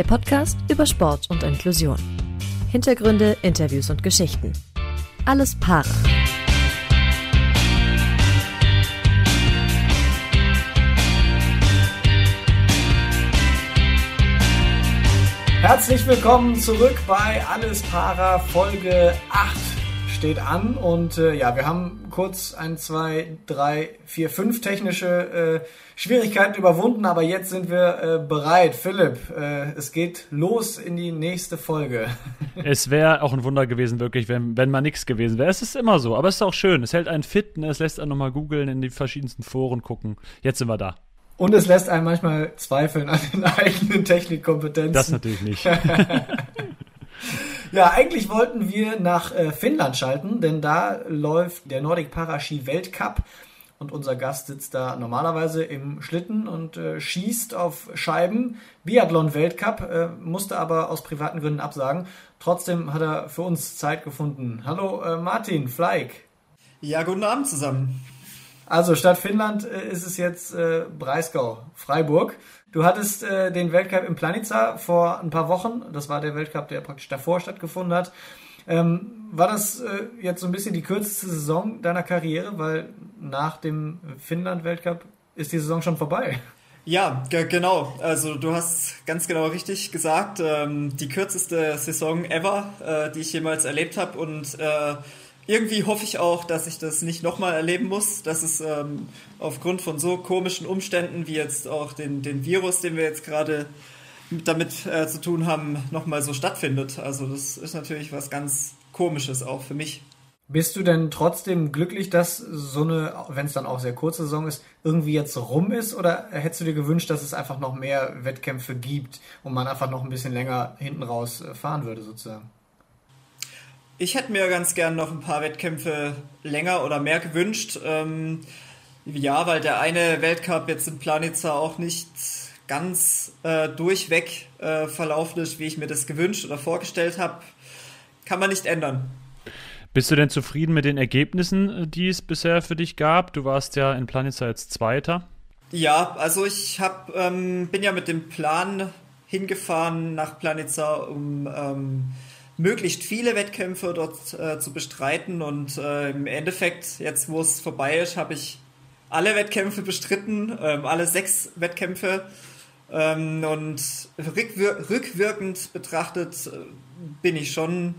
Der Podcast über Sport und Inklusion. Hintergründe, Interviews und Geschichten. Alles Paare. Herzlich willkommen zurück bei Alles Para Folge 8 steht an und äh, ja, wir haben kurz ein, zwei, drei, vier, fünf technische äh, Schwierigkeiten überwunden, aber jetzt sind wir äh, bereit. Philipp, äh, es geht los in die nächste Folge. Es wäre auch ein Wunder gewesen, wirklich, wenn, wenn mal nichts gewesen wäre. Es ist immer so, aber es ist auch schön. Es hält einen fit, ne? es lässt einen nochmal googeln, in die verschiedensten Foren gucken. Jetzt sind wir da. Und es lässt einen manchmal zweifeln an den eigenen Technikkompetenzen. Das natürlich nicht. Ja, eigentlich wollten wir nach äh, Finnland schalten, denn da läuft der Nordic Paraski Weltcup und unser Gast sitzt da normalerweise im Schlitten und äh, schießt auf Scheiben. Biathlon Weltcup äh, musste aber aus privaten Gründen absagen. Trotzdem hat er für uns Zeit gefunden. Hallo äh, Martin Fleig. Ja, guten Abend zusammen. Also statt Finnland äh, ist es jetzt äh, Breisgau, Freiburg. Du hattest äh, den Weltcup in Planica vor ein paar Wochen. Das war der Weltcup, der praktisch davor stattgefunden hat. Ähm, war das äh, jetzt so ein bisschen die kürzeste Saison deiner Karriere? Weil nach dem Finnland-Weltcup ist die Saison schon vorbei. Ja, genau. Also du hast ganz genau richtig gesagt. Ähm, die kürzeste Saison ever, äh, die ich jemals erlebt habe. Und äh, irgendwie hoffe ich auch, dass ich das nicht nochmal erleben muss, dass es ähm, aufgrund von so komischen Umständen wie jetzt auch den, den Virus, den wir jetzt gerade damit äh, zu tun haben, nochmal so stattfindet. Also das ist natürlich was ganz Komisches auch für mich. Bist du denn trotzdem glücklich, dass so eine, wenn es dann auch sehr kurze Saison ist, irgendwie jetzt rum ist? Oder hättest du dir gewünscht, dass es einfach noch mehr Wettkämpfe gibt und man einfach noch ein bisschen länger hinten raus äh, fahren würde sozusagen? Ich hätte mir ganz gern noch ein paar Wettkämpfe länger oder mehr gewünscht. Ähm, ja, weil der eine Weltcup jetzt in Planica auch nicht ganz äh, durchweg äh, verlaufen ist, wie ich mir das gewünscht oder vorgestellt habe. Kann man nicht ändern. Bist du denn zufrieden mit den Ergebnissen, die es bisher für dich gab? Du warst ja in Planica jetzt Zweiter. Ja, also ich hab, ähm, bin ja mit dem Plan hingefahren nach Planica, um ähm, möglichst viele Wettkämpfe dort äh, zu bestreiten. Und äh, im Endeffekt, jetzt wo es vorbei ist, habe ich alle Wettkämpfe bestritten, ähm, alle sechs Wettkämpfe. Ähm, und rückwir rückwirkend betrachtet äh, bin ich schon,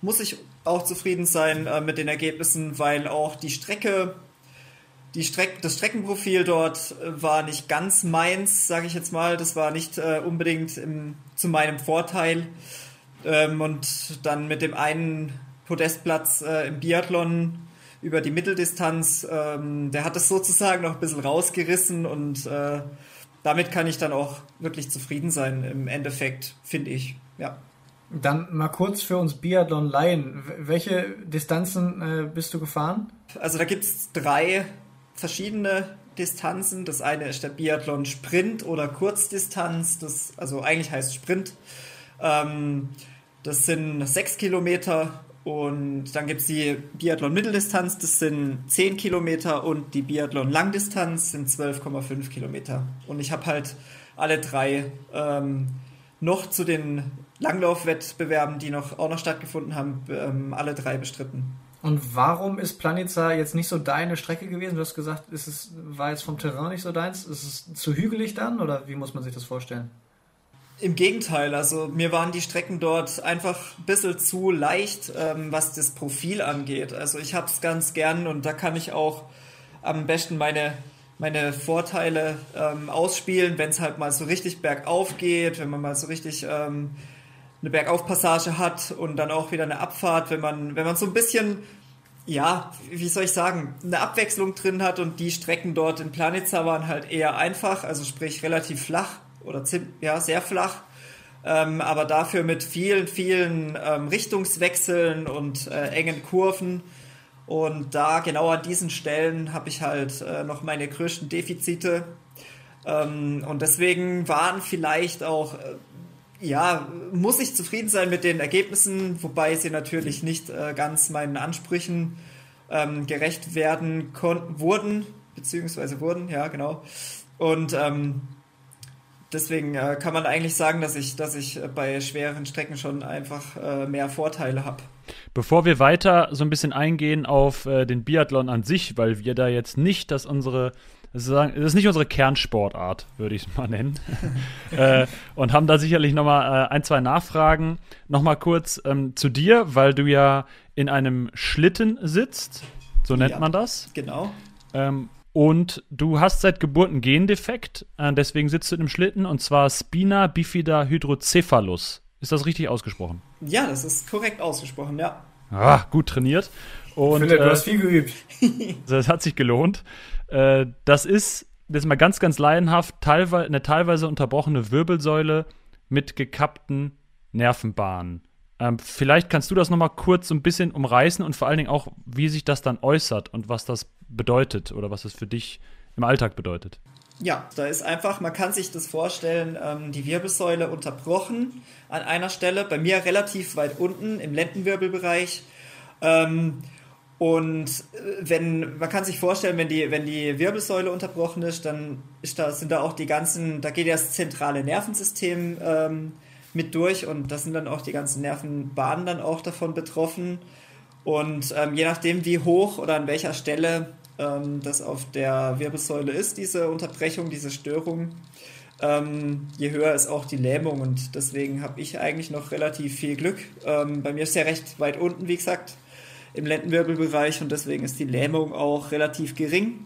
muss ich auch zufrieden sein äh, mit den Ergebnissen, weil auch die Strecke, die Streck das Streckenprofil dort äh, war nicht ganz meins, sage ich jetzt mal. Das war nicht äh, unbedingt im, zu meinem Vorteil. Ähm, und dann mit dem einen Podestplatz äh, im Biathlon über die Mitteldistanz, ähm, der hat es sozusagen noch ein bisschen rausgerissen und äh, damit kann ich dann auch wirklich zufrieden sein im Endeffekt, finde ich. Ja. Dann mal kurz für uns Biathlon-Laien. Welche Distanzen äh, bist du gefahren? Also da gibt es drei verschiedene Distanzen. Das eine ist der Biathlon Sprint oder Kurzdistanz. Das, also eigentlich heißt Sprint. Ähm, das sind sechs Kilometer und dann gibt es die Biathlon Mitteldistanz, das sind 10 Kilometer und die Biathlon Langdistanz sind 12,5 Kilometer. Und ich habe halt alle drei ähm, noch zu den Langlaufwettbewerben, die noch auch noch stattgefunden haben, ähm, alle drei bestritten. Und warum ist Planica jetzt nicht so deine Strecke gewesen? Du hast gesagt, ist es, war jetzt vom Terrain nicht so deins? Ist es zu hügelig dann oder wie muss man sich das vorstellen? Im Gegenteil, also mir waren die Strecken dort einfach ein bisschen zu leicht, ähm, was das Profil angeht. Also ich habe es ganz gern und da kann ich auch am besten meine, meine Vorteile ähm, ausspielen, wenn es halt mal so richtig bergauf geht, wenn man mal so richtig ähm, eine Bergaufpassage hat und dann auch wieder eine Abfahrt, wenn man, wenn man so ein bisschen, ja, wie soll ich sagen, eine Abwechslung drin hat und die Strecken dort in Planica waren halt eher einfach, also sprich relativ flach oder ja, sehr flach. Ähm, aber dafür mit vielen, vielen ähm, Richtungswechseln und äh, engen Kurven. Und da genau an diesen Stellen habe ich halt äh, noch meine größten Defizite. Ähm, und deswegen waren vielleicht auch, äh, ja, muss ich zufrieden sein mit den Ergebnissen, wobei sie natürlich nicht äh, ganz meinen Ansprüchen ähm, gerecht werden konnten, wurden, beziehungsweise wurden, ja, genau. Und ähm, deswegen äh, kann man eigentlich sagen, dass ich, dass ich bei schweren Strecken schon einfach äh, mehr Vorteile habe. Bevor wir weiter so ein bisschen eingehen auf äh, den Biathlon an sich, weil wir da jetzt nicht, dass unsere das ist nicht unsere Kernsportart, würde ich es mal nennen. äh, und haben da sicherlich noch mal äh, ein, zwei Nachfragen. Noch mal kurz ähm, zu dir, weil du ja in einem Schlitten sitzt, so nennt Ja, man das. Genau. Ähm, und du hast seit Geburt einen Gendefekt, äh, deswegen sitzt du in einem Schlitten, und zwar Spina bifida hydrocephalus. Ist das richtig ausgesprochen? Ja, das ist korrekt ausgesprochen, ja. Ah, gut trainiert. Und Philipp, du äh, hast viel geübt. das hat sich gelohnt. Äh, das ist, das ist mal ganz, ganz laienhaft, teilweise, eine teilweise unterbrochene Wirbelsäule mit gekappten Nervenbahnen. Ähm, vielleicht kannst du das noch mal kurz so ein bisschen umreißen und vor allen Dingen auch, wie sich das dann äußert und was das bedeutet oder was es für dich im Alltag bedeutet. Ja, da ist einfach, man kann sich das vorstellen, ähm, die Wirbelsäule unterbrochen an einer Stelle, bei mir relativ weit unten im Lendenwirbelbereich. Ähm, und äh, wenn, man kann sich vorstellen, wenn die, wenn die Wirbelsäule unterbrochen ist, dann ist da, sind da auch die ganzen, da geht ja das zentrale Nervensystem ähm, mit durch und da sind dann auch die ganzen Nervenbahnen dann auch davon betroffen. Und ähm, je nachdem, wie hoch oder an welcher Stelle ähm, das auf der Wirbelsäule ist, diese Unterbrechung, diese Störung, ähm, je höher ist auch die Lähmung. Und deswegen habe ich eigentlich noch relativ viel Glück. Ähm, bei mir ist ja recht weit unten, wie gesagt, im Lendenwirbelbereich und deswegen ist die Lähmung auch relativ gering.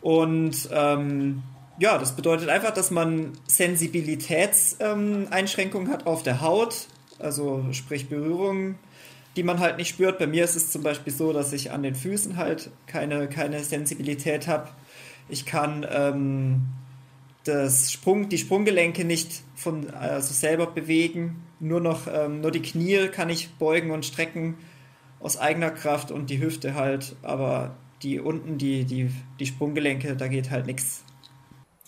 Und ähm, ja, das bedeutet einfach, dass man Sensibilitätseinschränkungen hat auf der Haut, also sprich Berührungen, die man halt nicht spürt. Bei mir ist es zum Beispiel so, dass ich an den Füßen halt keine, keine Sensibilität habe. Ich kann ähm, das Sprung, die Sprunggelenke nicht von also selber bewegen. Nur noch ähm, nur die Knie kann ich beugen und strecken aus eigener Kraft und die Hüfte halt, aber die unten, die, die, die Sprunggelenke, da geht halt nichts.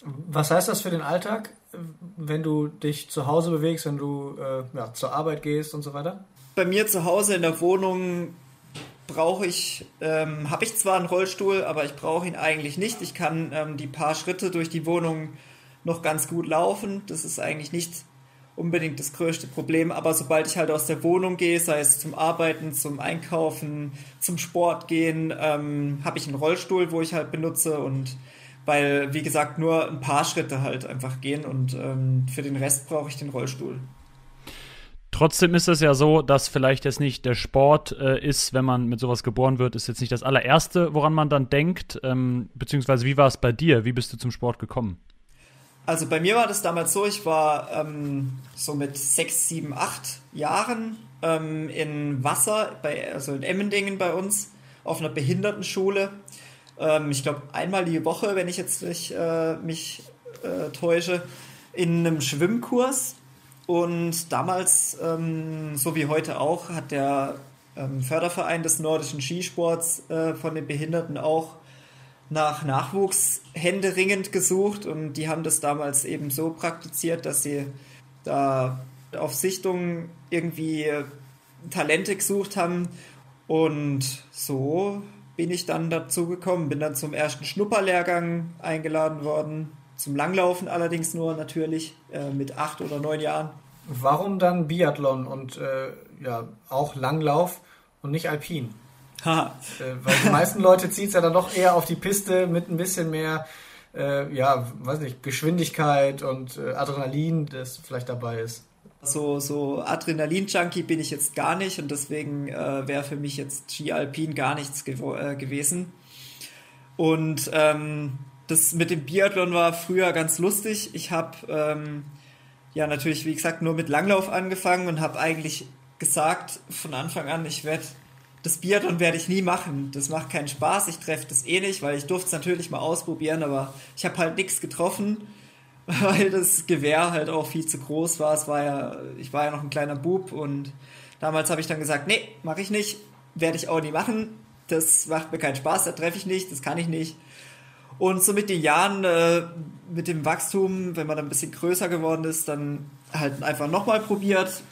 Was heißt das für den Alltag, wenn du dich zu Hause bewegst, wenn du äh, ja, zur Arbeit gehst und so weiter? Bei mir zu Hause in der Wohnung brauche ich, ähm, habe ich zwar einen Rollstuhl, aber ich brauche ihn eigentlich nicht. Ich kann ähm, die paar Schritte durch die Wohnung noch ganz gut laufen. Das ist eigentlich nicht unbedingt das größte Problem, aber sobald ich halt aus der Wohnung gehe, sei es zum Arbeiten, zum Einkaufen, zum Sport gehen, ähm, habe ich einen Rollstuhl, wo ich halt benutze und weil, wie gesagt, nur ein paar Schritte halt einfach gehen und ähm, für den Rest brauche ich den Rollstuhl. Trotzdem ist es ja so, dass vielleicht jetzt nicht der Sport äh, ist, wenn man mit sowas geboren wird, ist jetzt nicht das allererste, woran man dann denkt. Ähm, beziehungsweise, wie war es bei dir? Wie bist du zum Sport gekommen? Also bei mir war das damals so, ich war ähm, so mit sechs, sieben, acht Jahren ähm, in Wasser, bei, also in Emmendingen bei uns, auf einer Behindertenschule. Ähm, ich glaube einmal die Woche, wenn ich jetzt nicht äh, mich äh, täusche, in einem Schwimmkurs. Und damals, ähm, so wie heute auch, hat der ähm, Förderverein des nordischen Skisports äh, von den Behinderten auch nach Nachwuchs händeringend gesucht und die haben das damals eben so praktiziert, dass sie da auf Sichtungen irgendwie Talente gesucht haben und so bin ich dann dazu gekommen, bin dann zum ersten Schnupperlehrgang eingeladen worden, zum Langlaufen allerdings nur natürlich äh, mit acht oder neun Jahren. Warum dann Biathlon und äh, ja auch Langlauf und nicht Alpin? Haha. Äh, weil die meisten Leute ziehen es ja dann doch eher auf die Piste mit ein bisschen mehr, äh, ja, weiß nicht, Geschwindigkeit und äh, Adrenalin, das vielleicht dabei ist. So, so Adrenalin-Junkie bin ich jetzt gar nicht und deswegen äh, wäre für mich jetzt Ski Alpin gar nichts gew äh, gewesen. Und ähm, das mit dem Biathlon war früher ganz lustig. Ich habe ähm, ja natürlich, wie gesagt, nur mit Langlauf angefangen und habe eigentlich gesagt von Anfang an, ich werde das Biathlon werde ich nie machen. Das macht keinen Spaß. Ich treffe das eh nicht, weil ich durfte es natürlich mal ausprobieren, aber ich habe halt nichts getroffen, weil das Gewehr halt auch viel zu groß war. Es war ja, ich war ja noch ein kleiner Bub und damals habe ich dann gesagt, nee, mache ich nicht, werde ich auch nie machen. Das macht mir keinen Spaß, da treffe ich nicht, das kann ich nicht. Und so mit den Jahren, äh, mit dem Wachstum, wenn man dann ein bisschen größer geworden ist, dann halt einfach nochmal probiert,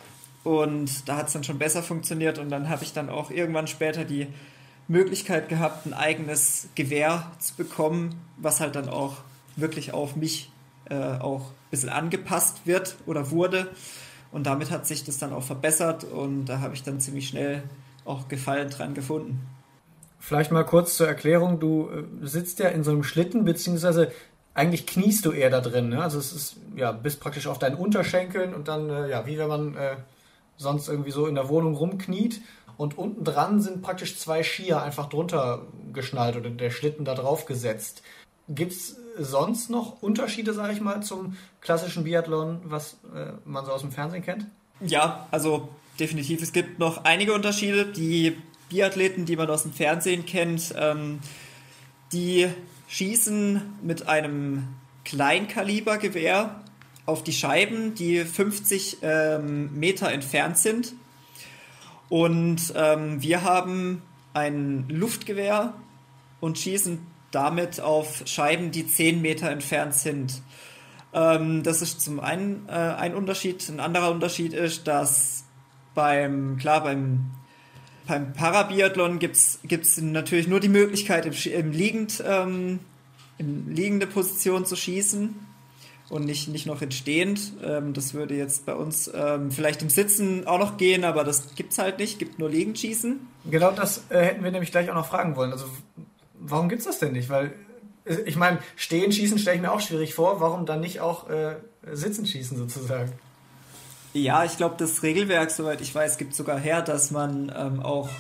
und da hat es dann schon besser funktioniert und dann habe ich dann auch irgendwann später die Möglichkeit gehabt, ein eigenes Gewehr zu bekommen, was halt dann auch wirklich auf mich äh, auch ein bisschen angepasst wird oder wurde. Und damit hat sich das dann auch verbessert und da habe ich dann ziemlich schnell auch Gefallen dran gefunden. Vielleicht mal kurz zur Erklärung. Du äh, sitzt ja in so einem Schlitten, beziehungsweise eigentlich kniest du eher da drin. Ne? Also es ist, ja, bist praktisch auf deinen Unterschenkeln und dann, äh, ja, wie wenn man äh, sonst irgendwie so in der Wohnung rumkniet. Und unten dran sind praktisch zwei Skier einfach drunter geschnallt oder der Schlitten da drauf gesetzt. Gibt es sonst noch Unterschiede, sage ich mal, zum klassischen Biathlon, was äh, man so aus dem Fernsehen kennt? Ja, also definitiv. Es gibt noch einige Unterschiede. Die Biathleten, die man aus dem Fernsehen kennt, ähm, die schießen mit einem Kleinkalibergewehr auf die Scheiben, die 50 ähm, Meter entfernt sind. Und ähm, wir haben ein Luftgewehr und schießen damit auf Scheiben, die 10 Meter entfernt sind. Ähm, das ist zum einen äh, ein Unterschied. Ein anderer Unterschied ist, dass beim, klar, beim, beim Parabiathlon gibt es natürlich nur die Möglichkeit, im, im liegend, ähm, in liegende Position zu schießen und nicht, nicht noch entstehend. Ähm, das würde jetzt bei uns ähm, vielleicht im Sitzen auch noch gehen, aber das gibt es halt nicht, gibt nur liegend schießen. Genau das äh, hätten wir nämlich gleich auch noch fragen wollen. Also warum gibt es das denn nicht? Weil äh, ich meine, stehen schießen stelle ich mir auch schwierig vor. Warum dann nicht auch äh, sitzen schießen sozusagen? Ja, ich glaube, das Regelwerk, soweit ich weiß, gibt sogar her, dass man ähm, auch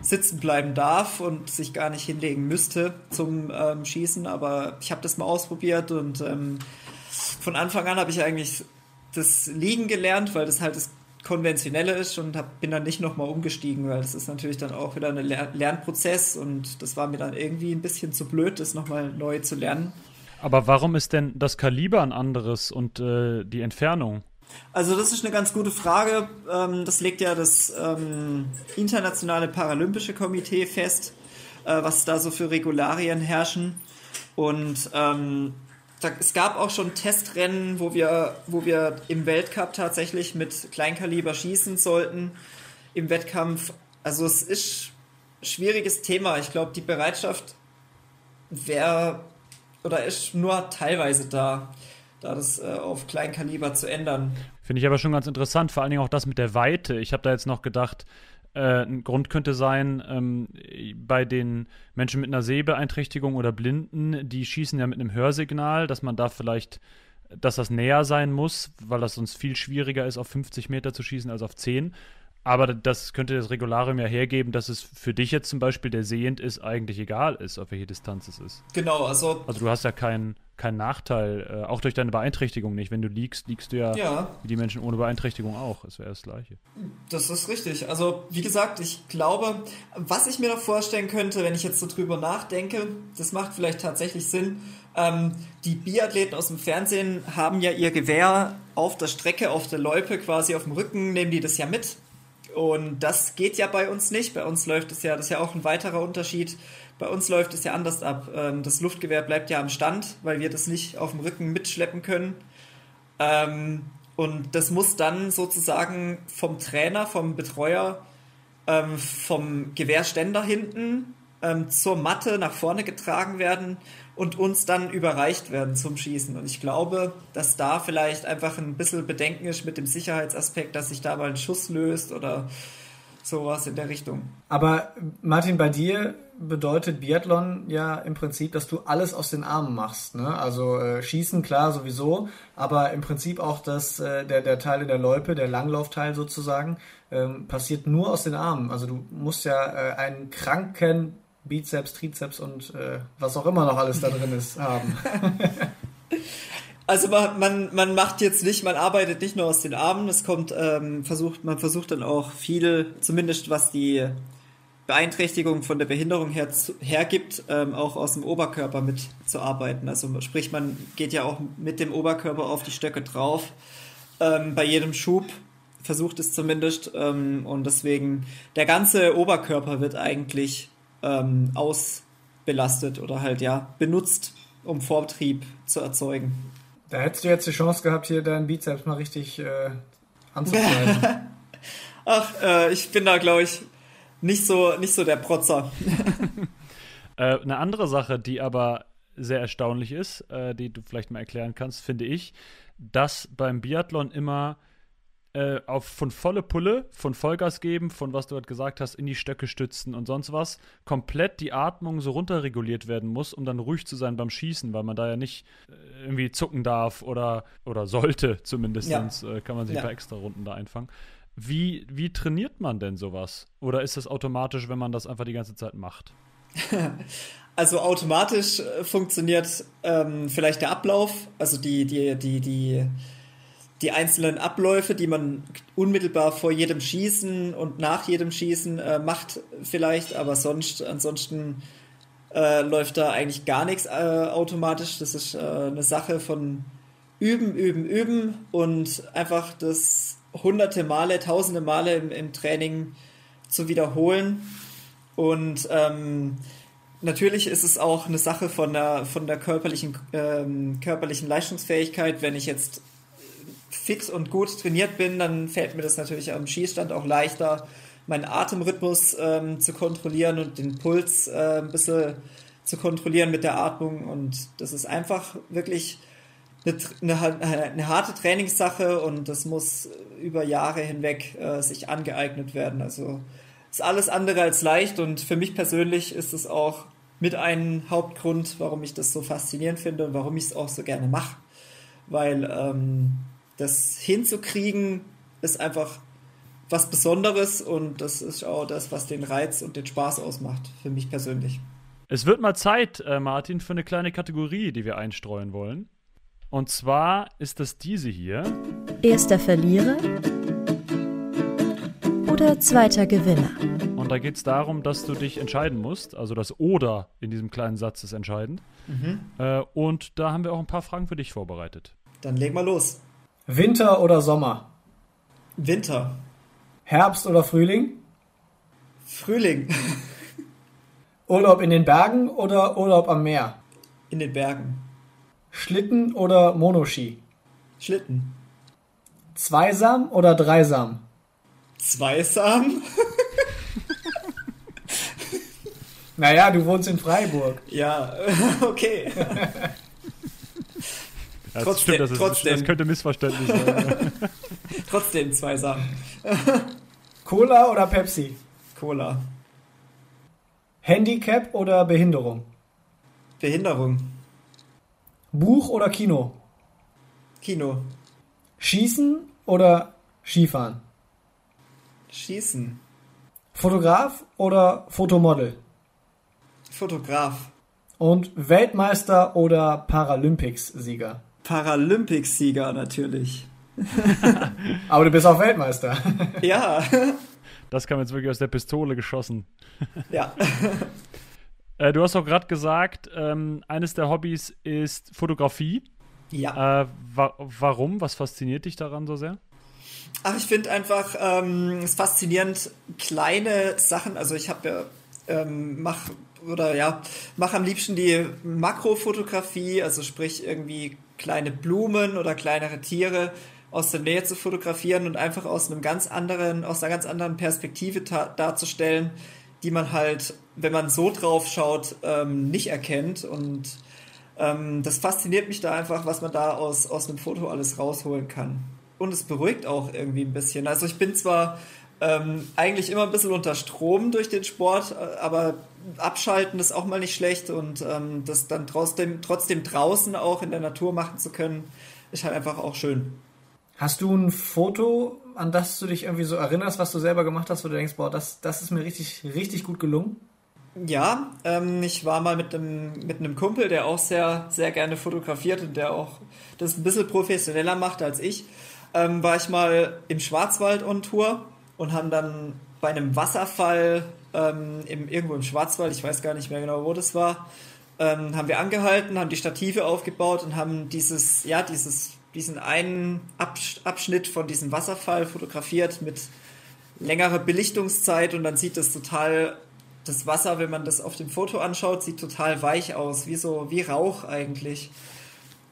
sitzen bleiben darf und sich gar nicht hinlegen müsste zum ähm, Schießen. Aber ich habe das mal ausprobiert und ähm, von Anfang an habe ich eigentlich das Liegen gelernt, weil das halt das Konventionelle ist und hab, bin dann nicht nochmal umgestiegen, weil das ist natürlich dann auch wieder ein Ler Lernprozess und das war mir dann irgendwie ein bisschen zu blöd, das nochmal neu zu lernen. Aber warum ist denn das Kaliber ein anderes und äh, die Entfernung? Also das ist eine ganz gute Frage. Ähm, das legt ja das ähm, Internationale Paralympische Komitee fest, äh, was da so für Regularien herrschen. Und ähm, da, es gab auch schon Testrennen, wo wir, wo wir im Weltcup tatsächlich mit Kleinkaliber schießen sollten. Im Wettkampf. Also es ist ein schwieriges Thema. Ich glaube, die Bereitschaft wäre oder ist nur teilweise da da das äh, auf Kleinkaliber zu ändern. Finde ich aber schon ganz interessant, vor allen Dingen auch das mit der Weite. Ich habe da jetzt noch gedacht, äh, ein Grund könnte sein, ähm, bei den Menschen mit einer Sehbeeinträchtigung oder Blinden, die schießen ja mit einem Hörsignal, dass man da vielleicht, dass das näher sein muss, weil das sonst viel schwieriger ist, auf 50 Meter zu schießen als auf 10. Aber das könnte das Regularium ja hergeben, dass es für dich jetzt zum Beispiel, der sehend ist, eigentlich egal ist, auf welche Distanz es ist. Genau, also. Also du hast ja keinen kein Nachteil, äh, auch durch deine Beeinträchtigung nicht. Wenn du liegst, liegst du ja, ja. wie die Menschen ohne Beeinträchtigung auch. Es wäre das Gleiche. Das ist richtig. Also, wie gesagt, ich glaube, was ich mir noch vorstellen könnte, wenn ich jetzt so drüber nachdenke, das macht vielleicht tatsächlich Sinn. Ähm, die Biathleten aus dem Fernsehen haben ja ihr Gewehr auf der Strecke, auf der Loipe quasi auf dem Rücken, nehmen die das ja mit und das geht ja bei uns nicht. Bei uns läuft es ja, das ist ja auch ein weiterer Unterschied. Bei uns läuft es ja anders ab. Ähm, das Luftgewehr bleibt ja am Stand, weil wir das nicht auf dem Rücken mitschleppen können. Ähm, und das muss dann sozusagen vom Trainer, vom Betreuer, ähm, vom Gewehrständer hinten zur Matte nach vorne getragen werden und uns dann überreicht werden zum Schießen. Und ich glaube, dass da vielleicht einfach ein bisschen Bedenken ist mit dem Sicherheitsaspekt, dass sich da mal ein Schuss löst oder sowas in der Richtung. Aber Martin, bei dir bedeutet Biathlon ja im Prinzip, dass du alles aus den Armen machst. Ne? Also äh, Schießen, klar, sowieso, aber im Prinzip auch das, äh, der, der Teil in der Loipe, der Langlaufteil sozusagen, ähm, passiert nur aus den Armen. Also du musst ja äh, einen kranken Bizeps, Trizeps und äh, was auch immer noch alles da drin ist, haben. Also man, man, man macht jetzt nicht, man arbeitet nicht nur aus den Armen, es kommt, ähm, versucht, man versucht dann auch viel, zumindest was die Beeinträchtigung von der Behinderung her, hergibt, ähm, auch aus dem Oberkörper mitzuarbeiten. Also sprich, man geht ja auch mit dem Oberkörper auf die Stöcke drauf. Ähm, bei jedem Schub versucht es zumindest. Ähm, und deswegen, der ganze Oberkörper wird eigentlich ähm, ausbelastet oder halt ja benutzt, um Vortrieb zu erzeugen. Da hättest du jetzt die Chance gehabt, hier deinen Bizeps mal richtig äh, anzukleiden. Ach, äh, ich bin da, glaube ich, nicht so, nicht so der Protzer. äh, eine andere Sache, die aber sehr erstaunlich ist, äh, die du vielleicht mal erklären kannst, finde ich, dass beim Biathlon immer äh, auf von volle Pulle, von Vollgas geben, von was du halt gesagt hast, in die Stöcke stützen und sonst was, komplett die Atmung so runterreguliert werden muss, um dann ruhig zu sein beim Schießen, weil man da ja nicht äh, irgendwie zucken darf oder, oder sollte zumindest, ja. äh, kann man sich ja. bei extra Runden da einfangen. Wie, wie trainiert man denn sowas? Oder ist das automatisch, wenn man das einfach die ganze Zeit macht? Also automatisch äh, funktioniert ähm, vielleicht der Ablauf, also die, die, die, die, die einzelnen Abläufe, die man unmittelbar vor jedem Schießen und nach jedem Schießen äh, macht, vielleicht, aber sonst, ansonsten äh, läuft da eigentlich gar nichts äh, automatisch. Das ist äh, eine Sache von üben, üben, üben und einfach das hunderte Male, tausende Male im, im Training zu wiederholen. Und ähm, Natürlich ist es auch eine Sache von der, von der körperlichen, ähm, körperlichen Leistungsfähigkeit. Wenn ich jetzt fit und gut trainiert bin, dann fällt mir das natürlich am Schießstand auch leichter, meinen Atemrhythmus ähm, zu kontrollieren und den Puls äh, ein bisschen zu kontrollieren mit der Atmung. Und das ist einfach wirklich eine, eine, eine harte Trainingssache und das muss über Jahre hinweg äh, sich angeeignet werden. Also ist alles andere als leicht und für mich persönlich ist es auch mit einem Hauptgrund, warum ich das so faszinierend finde und warum ich es auch so gerne mache. Weil ähm, das hinzukriegen ist einfach was Besonderes und das ist auch das, was den Reiz und den Spaß ausmacht, für mich persönlich. Es wird mal Zeit, äh, Martin, für eine kleine Kategorie, die wir einstreuen wollen. Und zwar ist das diese hier. Erster Verlierer oder zweiter Gewinner? Und da geht es darum, dass du dich entscheiden musst. Also das Oder in diesem kleinen Satz ist entscheidend. Mhm. Äh, und da haben wir auch ein paar Fragen für dich vorbereitet. Dann leg mal los. Winter oder Sommer? Winter. Herbst oder Frühling? Frühling. Urlaub in den Bergen oder Urlaub am Meer? In den Bergen. Schlitten oder Monoski? Schlitten. Zweisam oder Dreisam? Zweisam? naja, du wohnst in Freiburg. Ja, okay. Ja, trotzdem, stimmt, das, ist, trotzdem. das könnte missverständlich sein. trotzdem Zweisam. Cola oder Pepsi? Cola. Handicap oder Behinderung? Behinderung. Buch oder Kino? Kino. Schießen oder Skifahren? Schießen. Fotograf oder Fotomodel? Fotograf. Und Weltmeister oder Paralympics-Sieger? Paralympics-Sieger natürlich. Aber du bist auch Weltmeister. ja. Das kam jetzt wirklich aus der Pistole geschossen. ja. Äh, du hast auch gerade gesagt, ähm, eines der Hobbys ist Fotografie. Ja. Äh, wa warum? Was fasziniert dich daran so sehr? Ach, ich finde einfach ähm, es faszinierend, kleine Sachen. Also ich habe ja, ähm, mach oder ja, mache am liebsten die Makrofotografie, also sprich irgendwie kleine Blumen oder kleinere Tiere aus der Nähe zu fotografieren und einfach aus einem ganz anderen, aus einer ganz anderen Perspektive darzustellen, die man halt, wenn man so drauf schaut, ähm, nicht erkennt. Und ähm, das fasziniert mich da einfach, was man da aus, aus einem Foto alles rausholen kann und es beruhigt auch irgendwie ein bisschen. Also ich bin zwar ähm, eigentlich immer ein bisschen unter Strom durch den Sport, äh, aber abschalten ist auch mal nicht schlecht und ähm, das dann trotzdem, trotzdem draußen auch in der Natur machen zu können, ist halt einfach auch schön. Hast du ein Foto, an das du dich irgendwie so erinnerst, was du selber gemacht hast, wo du denkst, boah, das, das ist mir richtig, richtig gut gelungen? Ja, ähm, ich war mal mit einem, mit einem Kumpel, der auch sehr, sehr gerne fotografiert und der auch das ein bisschen professioneller macht als ich ähm, war ich mal im Schwarzwald on Tour und haben dann bei einem Wasserfall ähm, im, irgendwo im Schwarzwald, ich weiß gar nicht mehr genau, wo das war, ähm, haben wir angehalten, haben die Stative aufgebaut und haben dieses, ja, dieses, diesen einen Abschnitt von diesem Wasserfall fotografiert mit längerer Belichtungszeit und dann sieht das total, das Wasser, wenn man das auf dem Foto anschaut, sieht total weich aus, wie so, wie Rauch eigentlich.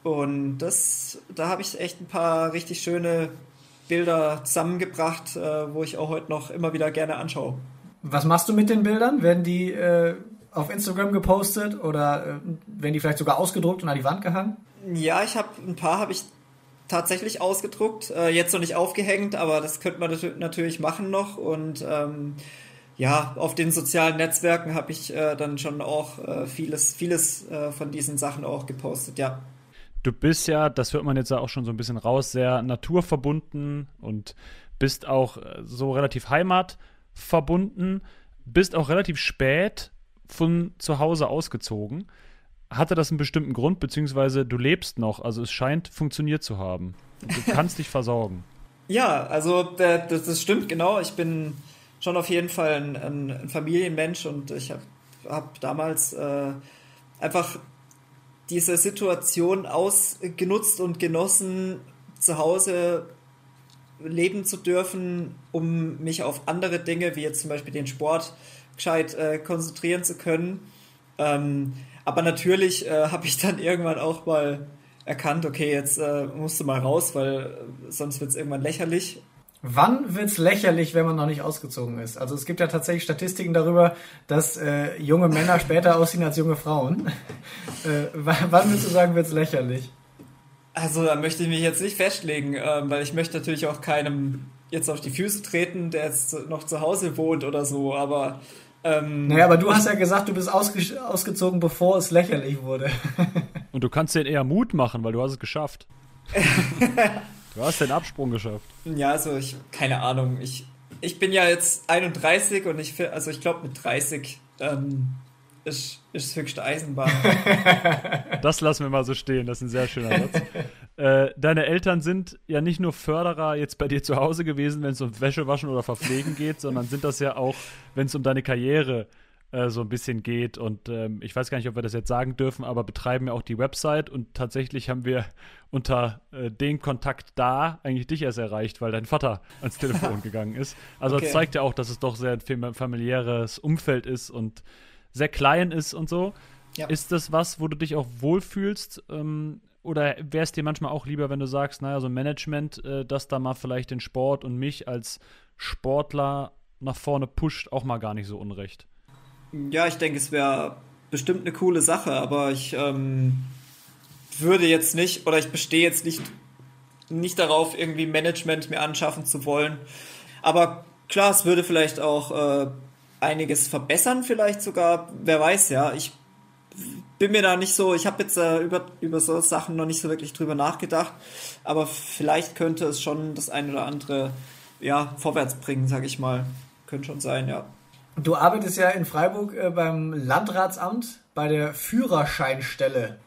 Und das, da habe ich echt ein paar richtig schöne Bilder zusammengebracht, äh, wo ich auch heute noch immer wieder gerne anschaue. Was machst du mit den Bildern? Werden die äh, auf Instagram gepostet oder äh, werden die vielleicht sogar ausgedruckt und an die Wand gehangen? Ja, ich habe ein paar habe ich tatsächlich ausgedruckt, äh, jetzt noch nicht aufgehängt, aber das könnte man natürlich machen noch und ähm, ja, auf den sozialen Netzwerken habe ich äh, dann schon auch äh, vieles, vieles von diesen Sachen auch gepostet, ja. Du bist ja, das hört man jetzt auch schon so ein bisschen raus, sehr naturverbunden und bist auch äh, so relativ heimatverbunden, bist auch relativ spät von zu Hause ausgezogen. Hatte das einen bestimmten Grund, beziehungsweise du lebst noch, also es scheint funktioniert zu haben. Du kannst dich versorgen. Ja, also das, das stimmt genau. Ich bin schon auf jeden Fall ein, ein Familienmensch und ich habe hab damals äh, einfach diese Situation ausgenutzt und genossen, zu Hause leben zu dürfen, um mich auf andere Dinge, wie jetzt zum Beispiel den Sport, gescheit äh, konzentrieren zu können. Ähm, aber natürlich äh, habe ich dann irgendwann auch mal erkannt, okay, jetzt äh, musst du mal raus, weil äh, sonst wird es irgendwann lächerlich. Wann wird es lächerlich, wenn man noch nicht ausgezogen ist? Also es gibt ja tatsächlich Statistiken darüber, dass äh, junge Männer später aussehen als junge Frauen. äh, wann würdest du sagen, wird es lächerlich? Also da möchte ich mich jetzt nicht festlegen, ähm, weil ich möchte natürlich auch keinem jetzt auf die Füße treten, der jetzt noch zu Hause wohnt oder so, aber ähm, naja, aber du hast ja gesagt, du bist ausge ausgezogen, bevor es lächerlich wurde. Und du kannst dir eher Mut machen, weil du hast es geschafft. Du hast den Absprung geschafft. Ja, also ich, keine Ahnung. Ich, ich bin ja jetzt 31 und ich, also ich glaube mit 30 ähm, ist, ist höchste Eisenbahn. das lassen wir mal so stehen, das ist ein sehr schöner Satz. Äh, deine Eltern sind ja nicht nur Förderer jetzt bei dir zu Hause gewesen, wenn es um Wäsche waschen oder Verpflegen geht, sondern sind das ja auch, wenn es um deine Karriere äh, so ein bisschen geht. Und ähm, ich weiß gar nicht, ob wir das jetzt sagen dürfen, aber betreiben ja auch die Website und tatsächlich haben wir unter äh, dem Kontakt da eigentlich dich erst erreicht, weil dein Vater ans Telefon gegangen ist. Also okay. das zeigt ja auch, dass es doch sehr ein familiäres Umfeld ist und sehr klein ist und so. Ja. Ist das was, wo du dich auch wohlfühlst? Ähm, oder wäre es dir manchmal auch lieber, wenn du sagst, naja, so Management, äh, das da mal vielleicht den Sport und mich als Sportler nach vorne pusht, auch mal gar nicht so unrecht? Ja, ich denke, es wäre bestimmt eine coole Sache, aber ich ähm, würde jetzt nicht oder ich bestehe jetzt nicht, nicht darauf, irgendwie Management mir anschaffen zu wollen. Aber klar, es würde vielleicht auch äh, einiges verbessern, vielleicht sogar. Wer weiß, ja. Ich bin mir da nicht so, ich habe jetzt äh, über, über so Sachen noch nicht so wirklich drüber nachgedacht, aber vielleicht könnte es schon das ein oder andere ja, vorwärts bringen, sage ich mal. Könnte schon sein, ja. Du arbeitest ja in Freiburg äh, beim Landratsamt bei der Führerscheinstelle.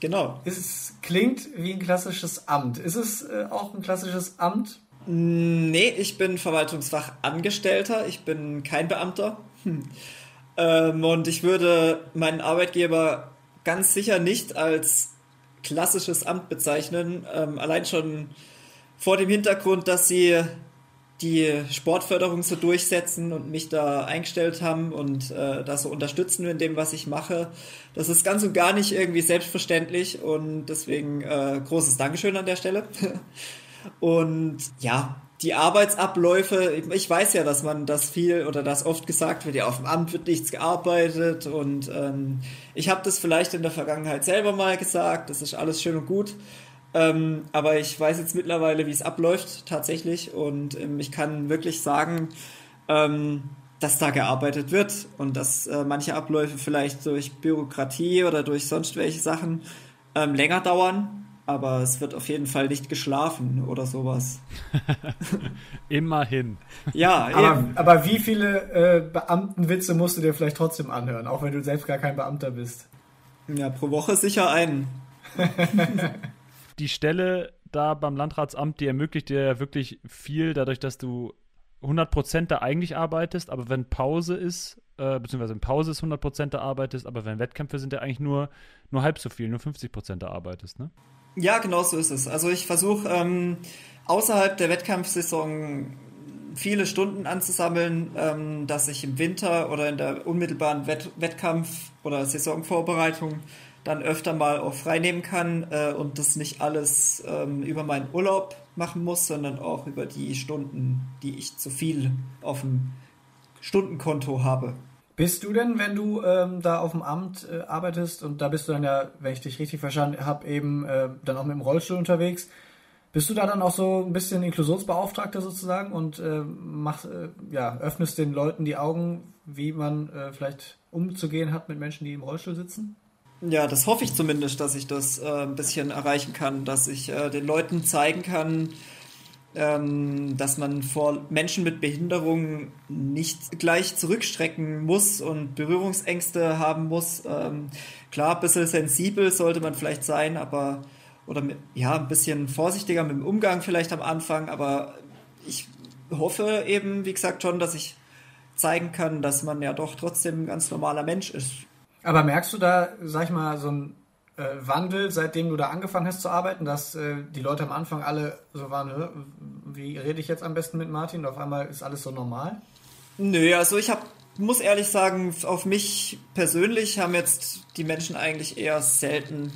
Genau. Es klingt wie ein klassisches Amt. Ist es äh, auch ein klassisches Amt? Nee, ich bin Verwaltungsfachangestellter, ich bin kein Beamter. Hm. Ähm, und ich würde meinen Arbeitgeber ganz sicher nicht als klassisches Amt bezeichnen. Ähm, allein schon vor dem Hintergrund, dass sie die Sportförderung so durchsetzen und mich da eingestellt haben und äh, da so unterstützen in dem, was ich mache. Das ist ganz und gar nicht irgendwie selbstverständlich und deswegen äh, großes Dankeschön an der Stelle. und ja, die Arbeitsabläufe, ich weiß ja, dass man das viel oder das oft gesagt wird, ja, auf dem Amt wird nichts gearbeitet und ähm, ich habe das vielleicht in der Vergangenheit selber mal gesagt, das ist alles schön und gut, ähm, aber ich weiß jetzt mittlerweile, wie es abläuft tatsächlich und ähm, ich kann wirklich sagen, ähm, dass da gearbeitet wird und dass äh, manche Abläufe vielleicht durch Bürokratie oder durch sonst welche Sachen ähm, länger dauern aber es wird auf jeden Fall nicht geschlafen oder sowas. Immerhin. Ja, aber, aber, wie viele äh, Beamtenwitze musst du dir vielleicht trotzdem anhören, auch wenn du selbst gar kein Beamter bist? Ja, pro Woche sicher einen. die Stelle da beim Landratsamt, die ermöglicht dir ja wirklich viel, dadurch, dass du 100% da eigentlich arbeitest, aber wenn Pause ist, äh, beziehungsweise in Pause ist 100% da arbeitest, aber wenn Wettkämpfe sind, ja eigentlich nur, nur halb so viel, nur 50% da arbeitest, ne? Ja, genau so ist es. Also ich versuche ähm, außerhalb der Wettkampfsaison viele Stunden anzusammeln, ähm, dass ich im Winter oder in der unmittelbaren Wett Wettkampf- oder Saisonvorbereitung dann öfter mal auch freinehmen kann äh, und das nicht alles ähm, über meinen Urlaub machen muss, sondern auch über die Stunden, die ich zu viel auf dem Stundenkonto habe. Bist du denn, wenn du ähm, da auf dem Amt äh, arbeitest und da bist du dann ja, wenn ich dich richtig verstanden habe, eben äh, dann auch mit dem Rollstuhl unterwegs, bist du da dann auch so ein bisschen Inklusionsbeauftragter sozusagen und äh, mach, äh, ja, öffnest den Leuten die Augen, wie man äh, vielleicht umzugehen hat mit Menschen, die im Rollstuhl sitzen? Ja, das hoffe ich zumindest, dass ich das äh, ein bisschen erreichen kann, dass ich äh, den Leuten zeigen kann, ähm, dass man vor Menschen mit Behinderung nicht gleich zurückstrecken muss und Berührungsängste haben muss. Ähm, klar, ein bisschen sensibel sollte man vielleicht sein, aber oder ja, ein bisschen vorsichtiger mit dem Umgang vielleicht am Anfang, aber ich hoffe eben, wie gesagt, schon, dass ich zeigen kann, dass man ja doch trotzdem ein ganz normaler Mensch ist. Aber merkst du da, sag ich mal, so ein äh, Wandel, seitdem du da angefangen hast zu arbeiten, dass äh, die Leute am Anfang alle so waren, wie rede ich jetzt am besten mit Martin? Und auf einmal ist alles so normal? Nö, also ich hab, muss ehrlich sagen, auf mich persönlich haben jetzt die Menschen eigentlich eher selten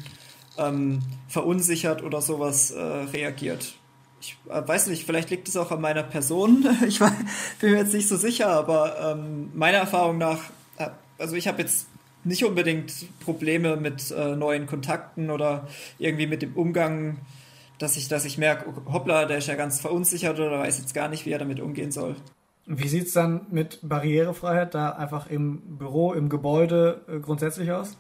ähm, verunsichert oder sowas äh, reagiert. Ich äh, weiß nicht, vielleicht liegt es auch an meiner Person. ich war, bin mir jetzt nicht so sicher, aber ähm, meiner Erfahrung nach, äh, also ich habe jetzt nicht unbedingt Probleme mit äh, neuen Kontakten oder irgendwie mit dem Umgang, dass ich, dass ich merke, hoppla, der ist ja ganz verunsichert oder weiß jetzt gar nicht, wie er damit umgehen soll. Wie sieht es dann mit Barrierefreiheit da einfach im Büro, im Gebäude äh, grundsätzlich aus?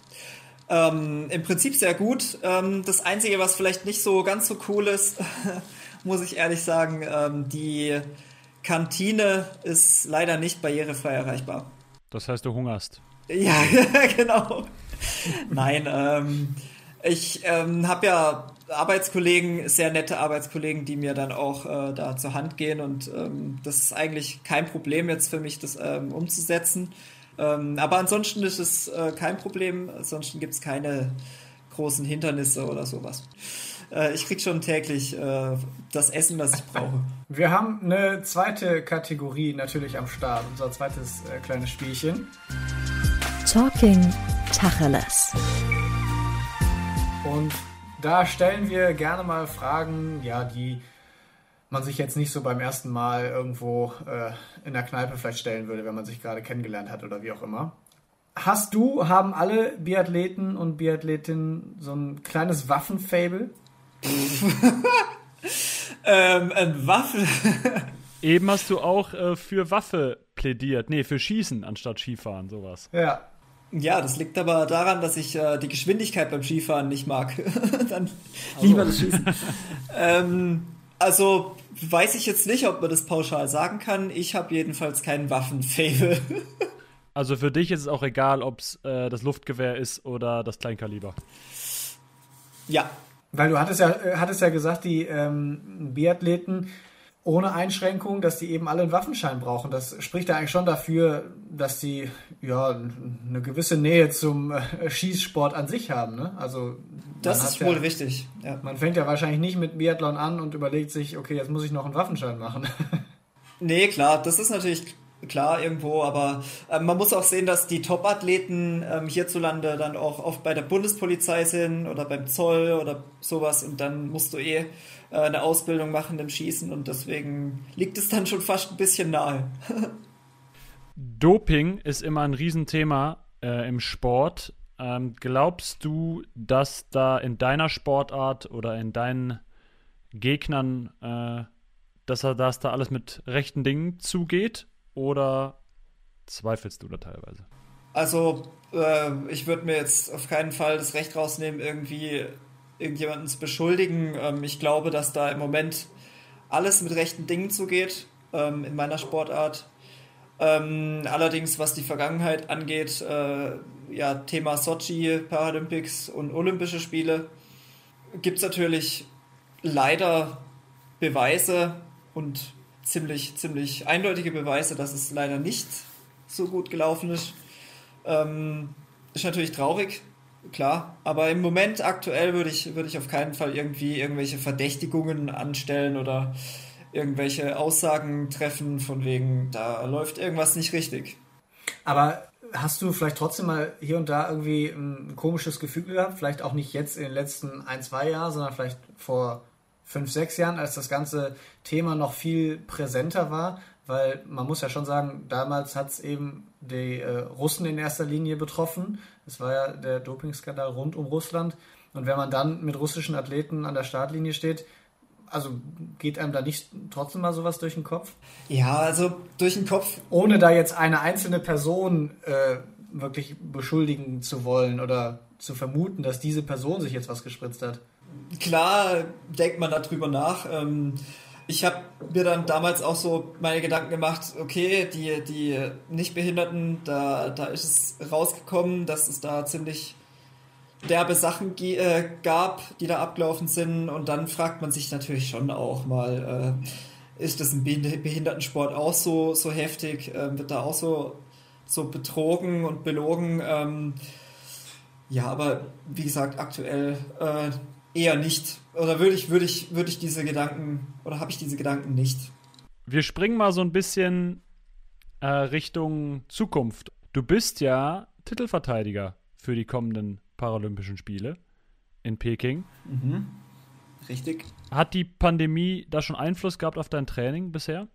Ähm, Im Prinzip sehr gut. Ähm, das Einzige, was vielleicht nicht so ganz so cool ist, muss ich ehrlich sagen, ähm, die Kantine ist leider nicht barrierefrei erreichbar. Das heißt, du hungerst. Ja, genau. Nein, ähm, ich ähm, habe ja Arbeitskollegen, sehr nette Arbeitskollegen, die mir dann auch äh, da zur Hand gehen und ähm, das ist eigentlich kein Problem jetzt für mich, das ähm, umzusetzen. Ähm, aber ansonsten ist es äh, kein Problem, ansonsten gibt es keine großen Hindernisse oder sowas. Äh, ich kriege schon täglich äh, das Essen, das ich brauche. Wir haben eine zweite Kategorie natürlich am Start, unser zweites äh, kleines Spielchen. Talking Tacheles. Und da stellen wir gerne mal Fragen, ja, die man sich jetzt nicht so beim ersten Mal irgendwo äh, in der Kneipe vielleicht stellen würde, wenn man sich gerade kennengelernt hat oder wie auch immer. Hast du, haben alle Biathleten und Biathletinnen so ein kleines Waffenfable? ähm, ein Waffen. Eben hast du auch äh, für Waffe plädiert. Nee, für Schießen anstatt Skifahren, sowas. Ja. Ja, das liegt aber daran, dass ich äh, die Geschwindigkeit beim Skifahren nicht mag. Dann also. lieber das Schießen. ähm, also weiß ich jetzt nicht, ob man das pauschal sagen kann. Ich habe jedenfalls keinen Waffenfable. also für dich ist es auch egal, ob es äh, das Luftgewehr ist oder das Kleinkaliber. Ja. Weil du hattest ja, äh, hattest ja gesagt, die ähm, Biathleten ohne Einschränkung, dass die eben alle einen Waffenschein brauchen. Das spricht ja eigentlich schon dafür, dass die ja eine gewisse Nähe zum äh, Schießsport an sich haben. Ne? Also das ist wohl ja, richtig. Ja. Man fängt ja wahrscheinlich nicht mit Biathlon an und überlegt sich, okay, jetzt muss ich noch einen Waffenschein machen. nee, klar, das ist natürlich klar irgendwo, aber äh, man muss auch sehen, dass die Top-Athleten ähm, hierzulande dann auch oft bei der Bundespolizei sind oder beim Zoll oder sowas und dann musst du eh äh, eine Ausbildung machen im Schießen und deswegen liegt es dann schon fast ein bisschen nahe. Doping ist immer ein Riesenthema äh, im Sport. Ähm, glaubst du, dass da in deiner Sportart oder in deinen Gegnern, äh, dass, dass da alles mit rechten Dingen zugeht? Oder zweifelst du da teilweise? Also, äh, ich würde mir jetzt auf keinen Fall das Recht rausnehmen, irgendwie irgendjemanden zu beschuldigen. Ähm, ich glaube, dass da im Moment alles mit rechten Dingen zugeht ähm, in meiner Sportart. Ähm, allerdings, was die Vergangenheit angeht, äh, ja, Thema Sochi, Paralympics und Olympische Spiele, gibt es natürlich leider Beweise und ziemlich, ziemlich eindeutige Beweise, dass es leider nicht so gut gelaufen ist. Ähm, ist natürlich traurig, klar. Aber im Moment aktuell würde ich, würde ich auf keinen Fall irgendwie irgendwelche Verdächtigungen anstellen oder irgendwelche Aussagen treffen, von wegen, da läuft irgendwas nicht richtig. Aber hast du vielleicht trotzdem mal hier und da irgendwie ein komisches Gefühl gehabt? Vielleicht auch nicht jetzt in den letzten ein, zwei Jahren, sondern vielleicht vor fünf, sechs Jahren, als das ganze Thema noch viel präsenter war, weil man muss ja schon sagen, damals hat es eben die äh, Russen in erster Linie betroffen. Es war ja der Dopingskandal rund um Russland. Und wenn man dann mit russischen Athleten an der Startlinie steht, also geht einem da nicht trotzdem mal sowas durch den Kopf? Ja, also durch den Kopf. Ohne da jetzt eine einzelne Person äh, wirklich beschuldigen zu wollen oder zu vermuten, dass diese Person sich jetzt was gespritzt hat. Klar denkt man darüber nach. Ähm, ich habe mir dann damals auch so meine Gedanken gemacht, okay, die, die Nichtbehinderten, da, da ist es rausgekommen, dass es da ziemlich derbe Sachen äh, gab, die da abgelaufen sind. Und dann fragt man sich natürlich schon auch mal, äh, ist das ein Behindertensport auch so, so heftig? Äh, wird da auch so, so betrogen und belogen? Ähm, ja, aber wie gesagt, aktuell äh, eher nicht. Oder würde ich, würde ich, würde ich diese Gedanken, oder habe ich diese Gedanken nicht? Wir springen mal so ein bisschen äh, Richtung Zukunft. Du bist ja Titelverteidiger für die kommenden Paralympischen Spiele in Peking. Mhm. Richtig. Hat die Pandemie da schon Einfluss gehabt auf dein Training bisher?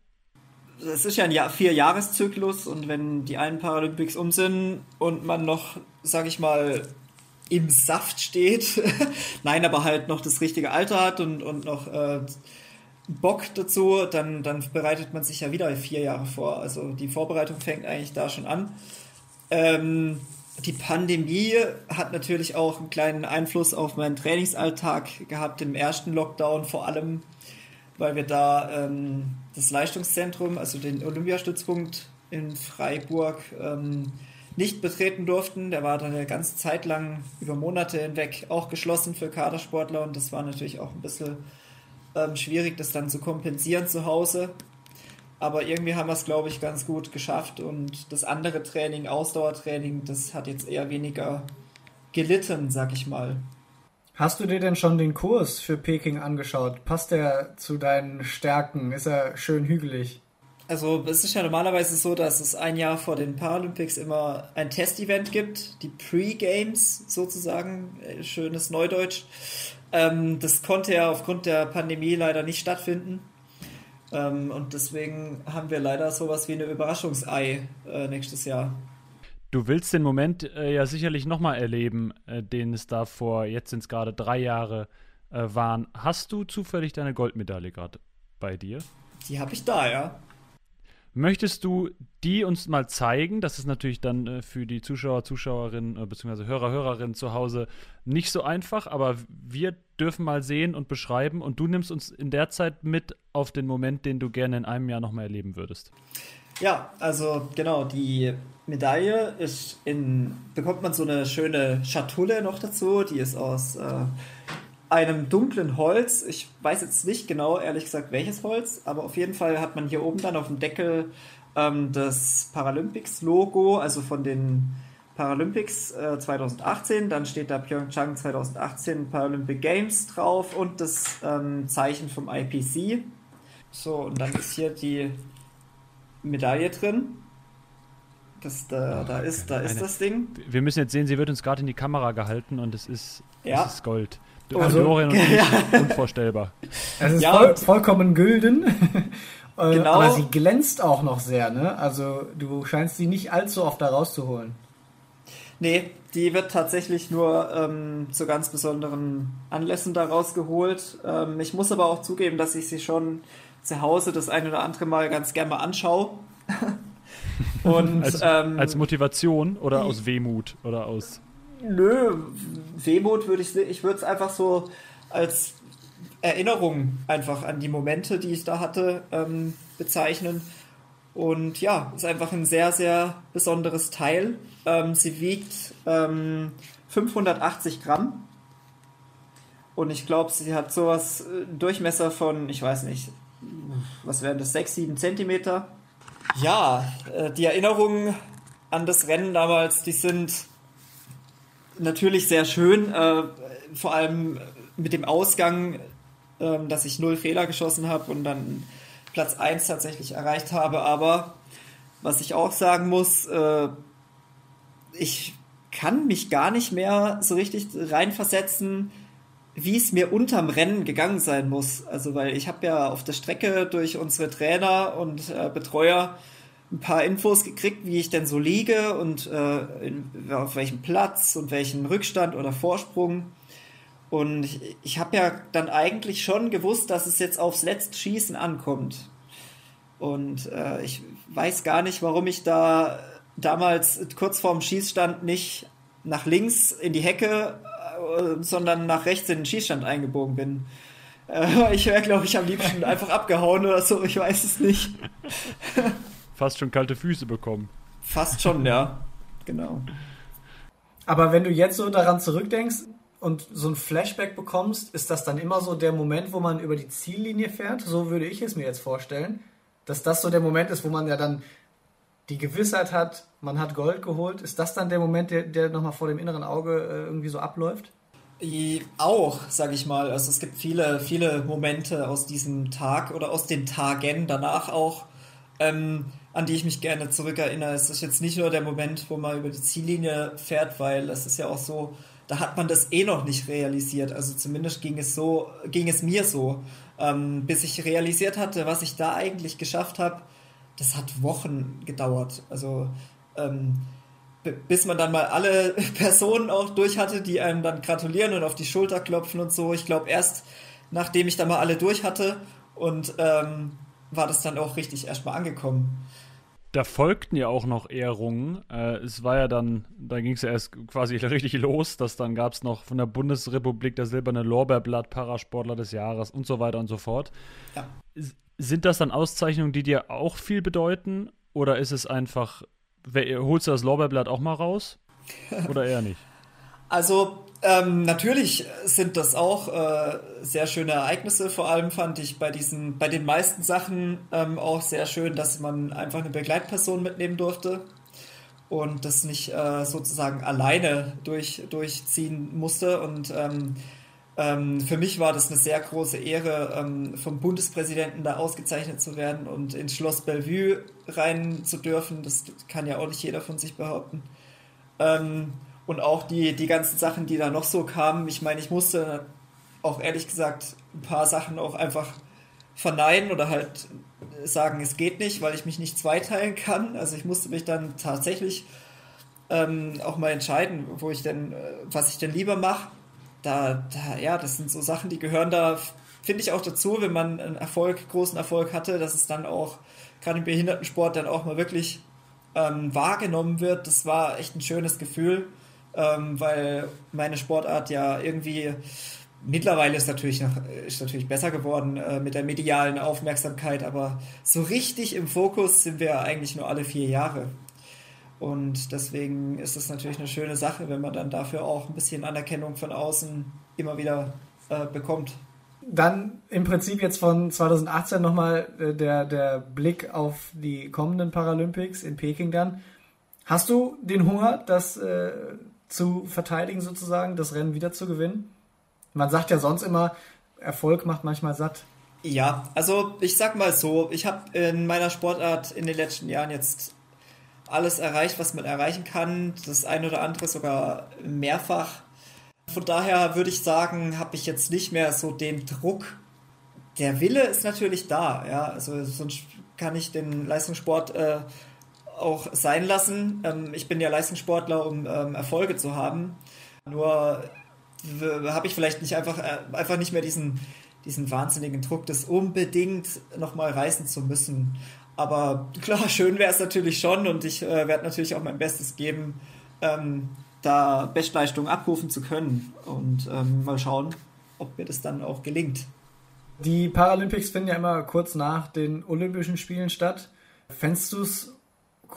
Es ist ja ein Jahr, Vier-Jahres-Zyklus und wenn die einen Paralympics um sind und man noch, sag ich mal, im Saft steht, nein, aber halt noch das richtige Alter hat und, und noch äh, Bock dazu, dann, dann bereitet man sich ja wieder vier Jahre vor. Also die Vorbereitung fängt eigentlich da schon an. Ähm, die Pandemie hat natürlich auch einen kleinen Einfluss auf meinen Trainingsalltag gehabt, im ersten Lockdown vor allem, weil wir da ähm, das Leistungszentrum, also den Olympiastützpunkt in Freiburg, ähm, nicht betreten durften. Der war dann eine ganze Zeit lang über Monate hinweg auch geschlossen für Kadersportler und das war natürlich auch ein bisschen ähm, schwierig, das dann zu kompensieren zu Hause. Aber irgendwie haben wir es, glaube ich, ganz gut geschafft. Und das andere Training, Ausdauertraining, das hat jetzt eher weniger gelitten, sag ich mal. Hast du dir denn schon den Kurs für Peking angeschaut? Passt der zu deinen Stärken? Ist er schön hügelig? Also es ist ja normalerweise so, dass es ein Jahr vor den Paralympics immer ein Testevent gibt, die Pre-Games sozusagen, äh, schönes Neudeutsch. Ähm, das konnte ja aufgrund der Pandemie leider nicht stattfinden. Ähm, und deswegen haben wir leider sowas wie eine Überraschungsei äh, nächstes Jahr. Du willst den Moment äh, ja sicherlich nochmal erleben, äh, den es da vor, jetzt sind es gerade drei Jahre äh, waren. Hast du zufällig deine Goldmedaille gerade bei dir? Die habe ich da, ja. Möchtest du die uns mal zeigen? Das ist natürlich dann äh, für die Zuschauer, Zuschauerinnen äh, bzw. Hörer, Hörerinnen zu Hause nicht so einfach, aber wir dürfen mal sehen und beschreiben und du nimmst uns in der Zeit mit auf den Moment, den du gerne in einem Jahr nochmal erleben würdest. Ja, also genau, die Medaille ist in, bekommt man so eine schöne Schatulle noch dazu, die ist aus äh, einem dunklen Holz. Ich weiß jetzt nicht genau, ehrlich gesagt, welches Holz, aber auf jeden Fall hat man hier oben dann auf dem Deckel ähm, das Paralympics-Logo, also von den Paralympics äh, 2018. Dann steht da Pyeongchang 2018 Paralympic Games drauf und das ähm, Zeichen vom IPC. So, und dann ist hier die Medaille drin. Das, da, da ist, da ist Eine, das Ding. Wir müssen jetzt sehen, sie wird uns gerade in die Kamera gehalten und es ist, ja. es ist Gold. Also, Dorian und ich, ja. unvorstellbar. Es ist ja, voll, vollkommen gülden. Äh, genau. Aber sie glänzt auch noch sehr, ne? Also du scheinst sie nicht allzu oft da rauszuholen. Nee, die wird tatsächlich nur ähm, zu ganz besonderen Anlässen da rausgeholt. Ähm, ich muss aber auch zugeben, dass ich sie schon zu Hause das ein oder andere Mal ganz gerne mal anschaue. Und, als, ähm, als Motivation oder aus Wehmut oder aus Nö, Wehmut würde ich ich würde es einfach so als Erinnerung einfach an die Momente, die ich da hatte, ähm, bezeichnen. Und ja, ist einfach ein sehr, sehr besonderes Teil. Ähm, sie wiegt ähm, 580 Gramm. Und ich glaube, sie hat sowas, äh, Durchmesser von, ich weiß nicht, was wären das, 6, 7 Zentimeter. Ja, äh, die Erinnerungen an das Rennen damals, die sind natürlich sehr schön, äh, vor allem mit dem Ausgang, äh, dass ich null Fehler geschossen habe und dann Platz 1 tatsächlich erreicht habe. Aber was ich auch sagen muss, äh, ich kann mich gar nicht mehr so richtig reinversetzen, wie es mir unterm Rennen gegangen sein muss. Also, weil ich habe ja auf der Strecke durch unsere Trainer und äh, Betreuer ein paar Infos gekriegt, wie ich denn so liege und äh, in, auf welchem Platz und welchen Rückstand oder Vorsprung. Und ich, ich habe ja dann eigentlich schon gewusst, dass es jetzt aufs letzte Schießen ankommt. Und äh, ich weiß gar nicht, warum ich da damals kurz vorm Schießstand nicht nach links in die Hecke, äh, sondern nach rechts in den Schießstand eingebogen bin. Äh, ich wäre, glaube ich, am liebsten einfach abgehauen oder so, ich weiß es nicht. Fast schon kalte Füße bekommen. Fast schon, ja. Genau. Aber wenn du jetzt so daran zurückdenkst und so ein Flashback bekommst, ist das dann immer so der Moment, wo man über die Ziellinie fährt? So würde ich es mir jetzt vorstellen. Dass das so der Moment ist, wo man ja dann die Gewissheit hat, man hat Gold geholt. Ist das dann der Moment, der, der nochmal vor dem inneren Auge äh, irgendwie so abläuft? Auch, sage ich mal. Also es gibt viele, viele Momente aus diesem Tag oder aus den Tagen danach auch, ähm, an die ich mich gerne zurückerinnere. Es ist jetzt nicht nur der Moment, wo man über die Ziellinie fährt, weil es ist ja auch so, da hat man das eh noch nicht realisiert. Also zumindest ging es so, ging es mir so, ähm, bis ich realisiert hatte, was ich da eigentlich geschafft habe. Das hat Wochen gedauert. Also ähm, bis man dann mal alle Personen auch durch hatte, die einem dann gratulieren und auf die Schulter klopfen und so. Ich glaube erst, nachdem ich dann mal alle durch hatte und ähm, war das dann auch richtig erstmal angekommen. Da folgten ja auch noch Ehrungen. Äh, es war ja dann, da ging es ja erst quasi richtig los, dass dann gab es noch von der Bundesrepublik der silberne Lorbeerblatt, Parasportler des Jahres und so weiter und so fort. Ja. Sind das dann Auszeichnungen, die dir auch viel bedeuten? Oder ist es einfach, holst du das Lorbeerblatt auch mal raus? Oder eher nicht? Also ähm, natürlich sind das auch äh, sehr schöne Ereignisse. Vor allem fand ich bei diesen, bei den meisten Sachen ähm, auch sehr schön, dass man einfach eine Begleitperson mitnehmen durfte und das nicht äh, sozusagen alleine durch, durchziehen musste. Und ähm, ähm für mich war das eine sehr große Ehre, ähm, vom Bundespräsidenten da ausgezeichnet zu werden und ins Schloss Bellevue rein zu dürfen. Das kann ja auch nicht jeder von sich behaupten. Und auch die, die ganzen Sachen, die da noch so kamen. Ich meine, ich musste auch ehrlich gesagt ein paar Sachen auch einfach verneinen oder halt sagen, es geht nicht, weil ich mich nicht zweiteilen kann. Also ich musste mich dann tatsächlich ähm, auch mal entscheiden, wo ich denn, äh, was ich denn lieber mache. Da, da, ja, das sind so Sachen, die gehören da, finde ich auch dazu, wenn man einen Erfolg, großen Erfolg hatte, dass es dann auch, gerade im Behindertensport, dann auch mal wirklich ähm, wahrgenommen wird. Das war echt ein schönes Gefühl ähm, weil meine Sportart ja irgendwie mittlerweile ist natürlich noch ist natürlich besser geworden äh, mit der medialen Aufmerksamkeit, aber so richtig im Fokus sind wir eigentlich nur alle vier Jahre. Und deswegen ist es natürlich eine schöne Sache, wenn man dann dafür auch ein bisschen Anerkennung von außen immer wieder äh, bekommt. Dann im Prinzip jetzt von 2018 nochmal äh, der, der Blick auf die kommenden Paralympics in Peking dann. Hast du den Hunger, dass äh, zu verteidigen, sozusagen, das Rennen wieder zu gewinnen? Man sagt ja sonst immer, Erfolg macht manchmal satt. Ja, also ich sag mal so, ich habe in meiner Sportart in den letzten Jahren jetzt alles erreicht, was man erreichen kann. Das eine oder andere sogar mehrfach. Von daher würde ich sagen, habe ich jetzt nicht mehr so den Druck. Der Wille ist natürlich da, ja. Also sonst kann ich den Leistungssport äh, auch sein lassen. Ähm, ich bin ja Leistungssportler, um ähm, Erfolge zu haben. Nur habe ich vielleicht nicht einfach, äh, einfach nicht mehr diesen, diesen wahnsinnigen Druck, das unbedingt nochmal reißen zu müssen. Aber klar, schön wäre es natürlich schon und ich äh, werde natürlich auch mein Bestes geben, ähm, da Bestleistungen abrufen zu können und ähm, mal schauen, ob mir das dann auch gelingt. Die Paralympics finden ja immer kurz nach den Olympischen Spielen statt. Fändest du es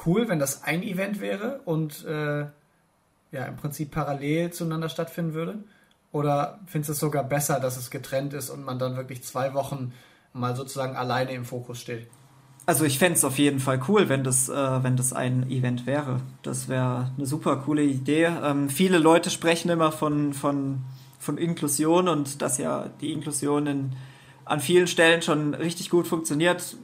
cool, wenn das ein Event wäre und äh, ja im Prinzip parallel zueinander stattfinden würde? Oder findest du es sogar besser, dass es getrennt ist und man dann wirklich zwei Wochen mal sozusagen alleine im Fokus steht? Also ich fände es auf jeden Fall cool, wenn das, äh, wenn das ein Event wäre. Das wäre eine super coole Idee. Ähm, viele Leute sprechen immer von, von, von Inklusion und dass ja die Inklusion in, an vielen Stellen schon richtig gut funktioniert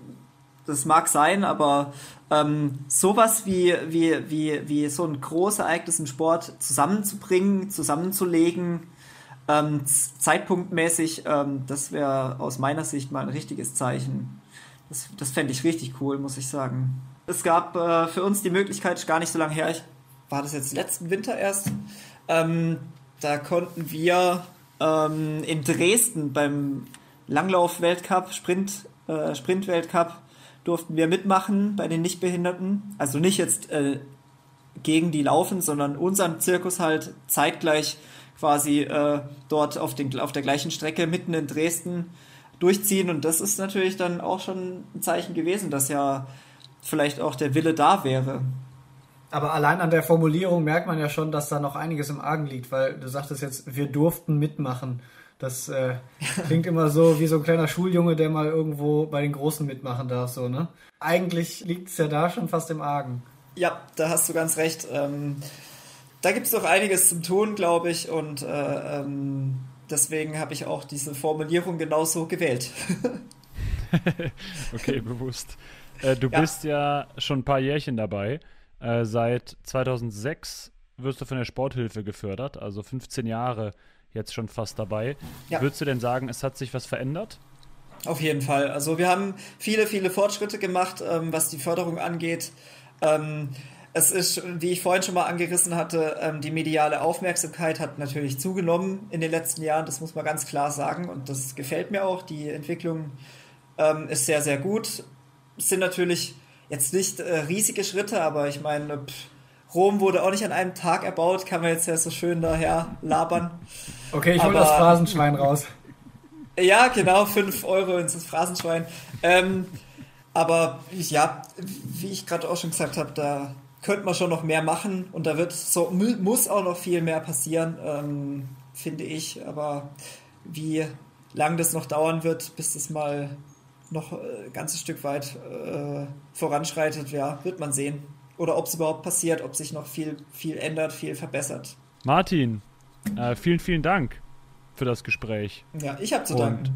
das mag sein, aber ähm, sowas wie, wie, wie, wie so ein großes Ereignis im Sport zusammenzubringen, zusammenzulegen, Ähm, zeitpunktmäßig, ähm, das wäre aus meiner Sicht mal ein richtiges Zeichen. Das, das fände ich richtig cool, muss ich sagen. Es gab äh, für uns die Möglichkeit, gar nicht so lange her, ich, war das jetzt letzten Winter erst, ähm, da konnten wir ähm, in Dresden beim Langlauf-Weltcup, Sprint, äh, Sprint-Weltcup, durften wir mitmachen bei den Nichtbehinderten. Also nicht jetzt äh, gegen die laufen, sondern unseren Zirkus halt zeitgleich quasi äh, dort auf, den, auf der gleichen Strecke mitten in Dresden durchziehen. Und das ist natürlich dann auch schon ein Zeichen gewesen, dass ja vielleicht auch der Wille da wäre. Aber allein an der Formulierung merkt man ja schon, dass da noch einiges im Argen liegt, weil du sagtest jetzt, wir durften mitmachen. Das äh, klingt immer so wie so ein kleiner Schuljunge, der mal irgendwo bei den Großen mitmachen darf, so, ne? Eigentlich liegt es ja da schon fast im Argen. Ja, da hast du ganz recht. Ähm, da gibt es noch einiges zum Tun, glaube ich, und äh, ähm, deswegen habe ich auch diese Formulierung genauso gewählt. okay, bewusst. Äh, du ja. bist ja schon ein paar Jährchen dabei. Äh, seit 2006 wirst du von der Sporthilfe gefördert, also 15 Jahre jetzt schon fast dabei. Ja. Würdest du denn sagen, es hat sich was verändert? Auf jeden Fall. Also wir haben viele, viele Fortschritte gemacht, ähm, was die Förderung angeht. Ähm, es ist, wie ich vorhin schon mal angerissen hatte, ähm, die mediale Aufmerksamkeit hat natürlich zugenommen in den letzten Jahren. Das muss man ganz klar sagen. Und das gefällt mir auch. Die Entwicklung ähm, ist sehr, sehr gut. Es sind natürlich jetzt nicht äh, riesige Schritte, aber ich meine, pff, Rom wurde auch nicht an einem Tag erbaut, kann man jetzt ja so schön daher labern. Okay, ich hole das Phrasenschwein raus. Ja, genau, 5 Euro ins Phrasenschwein. Ähm, aber ja, wie ich gerade auch schon gesagt habe, da könnte man schon noch mehr machen und da wird so muss auch noch viel mehr passieren, ähm, finde ich. Aber wie lang das noch dauern wird, bis das mal noch ein ganzes Stück weit äh, voranschreitet, ja, wird man sehen. Oder ob es überhaupt passiert, ob sich noch viel, viel ändert, viel verbessert. Martin, äh, vielen, vielen Dank für das Gespräch. Ja, ich habe zu danken.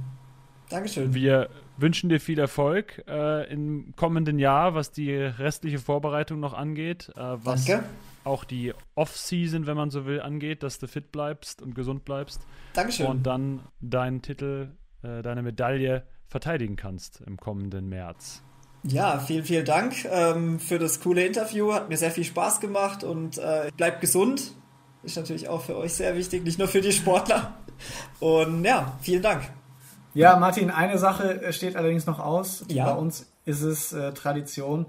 Dankeschön. Wir wünschen dir viel Erfolg äh, im kommenden Jahr, was die restliche Vorbereitung noch angeht. Äh, was Danke. auch die Off-Season, wenn man so will, angeht, dass du fit bleibst und gesund bleibst. Dankeschön. Und dann deinen Titel, äh, deine Medaille verteidigen kannst im kommenden März. Ja, vielen, vielen Dank ähm, für das coole Interview. Hat mir sehr viel Spaß gemacht und äh, bleibt gesund. Ist natürlich auch für euch sehr wichtig, nicht nur für die Sportler. Und ja, vielen Dank. Ja, Martin, eine Sache steht allerdings noch aus. Ja. Bei uns ist es äh, Tradition,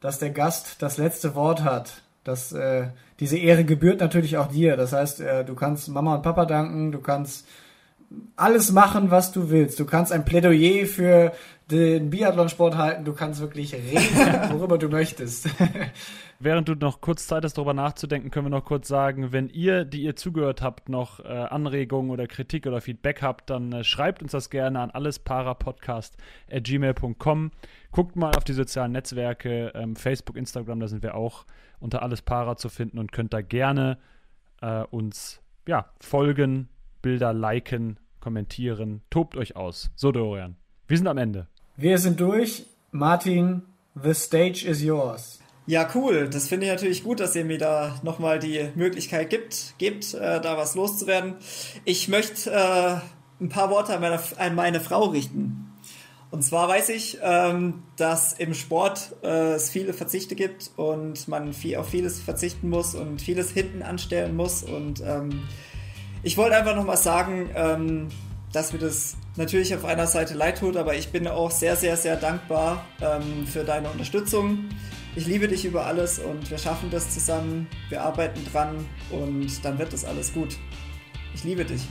dass der Gast das letzte Wort hat. Das, äh, diese Ehre gebührt natürlich auch dir. Das heißt, äh, du kannst Mama und Papa danken, du kannst alles machen, was du willst. Du kannst ein Plädoyer für den Biathlonsport halten, du kannst wirklich reden, worüber du möchtest. Während du noch kurz Zeit hast, darüber nachzudenken, können wir noch kurz sagen, wenn ihr, die ihr zugehört habt, noch äh, Anregungen oder Kritik oder Feedback habt, dann äh, schreibt uns das gerne an allesparapodcast.gmail.com. Guckt mal auf die sozialen Netzwerke, ähm, Facebook, Instagram, da sind wir auch unter allespara zu finden und könnt da gerne äh, uns ja, folgen, Bilder liken, kommentieren. Tobt euch aus. So, Dorian. Wir sind am Ende. Wir sind durch. Martin, the stage is yours. Ja, cool. Das finde ich natürlich gut, dass ihr mir da nochmal die Möglichkeit gibt, gibt äh, da was loszuwerden. Ich möchte äh, ein paar Worte an meine, an meine, Frau richten. Und zwar weiß ich, ähm, dass im Sport äh, es viele Verzichte gibt und man viel, auf vieles verzichten muss und vieles hinten anstellen muss. Und ähm, ich wollte einfach nochmal sagen, ähm, dass mir das natürlich auf einer Seite leid tut, aber ich bin auch sehr, sehr, sehr dankbar ähm, für deine Unterstützung. Ich liebe dich über alles und wir schaffen das zusammen. Wir arbeiten dran und dann wird das alles gut. Ich liebe dich.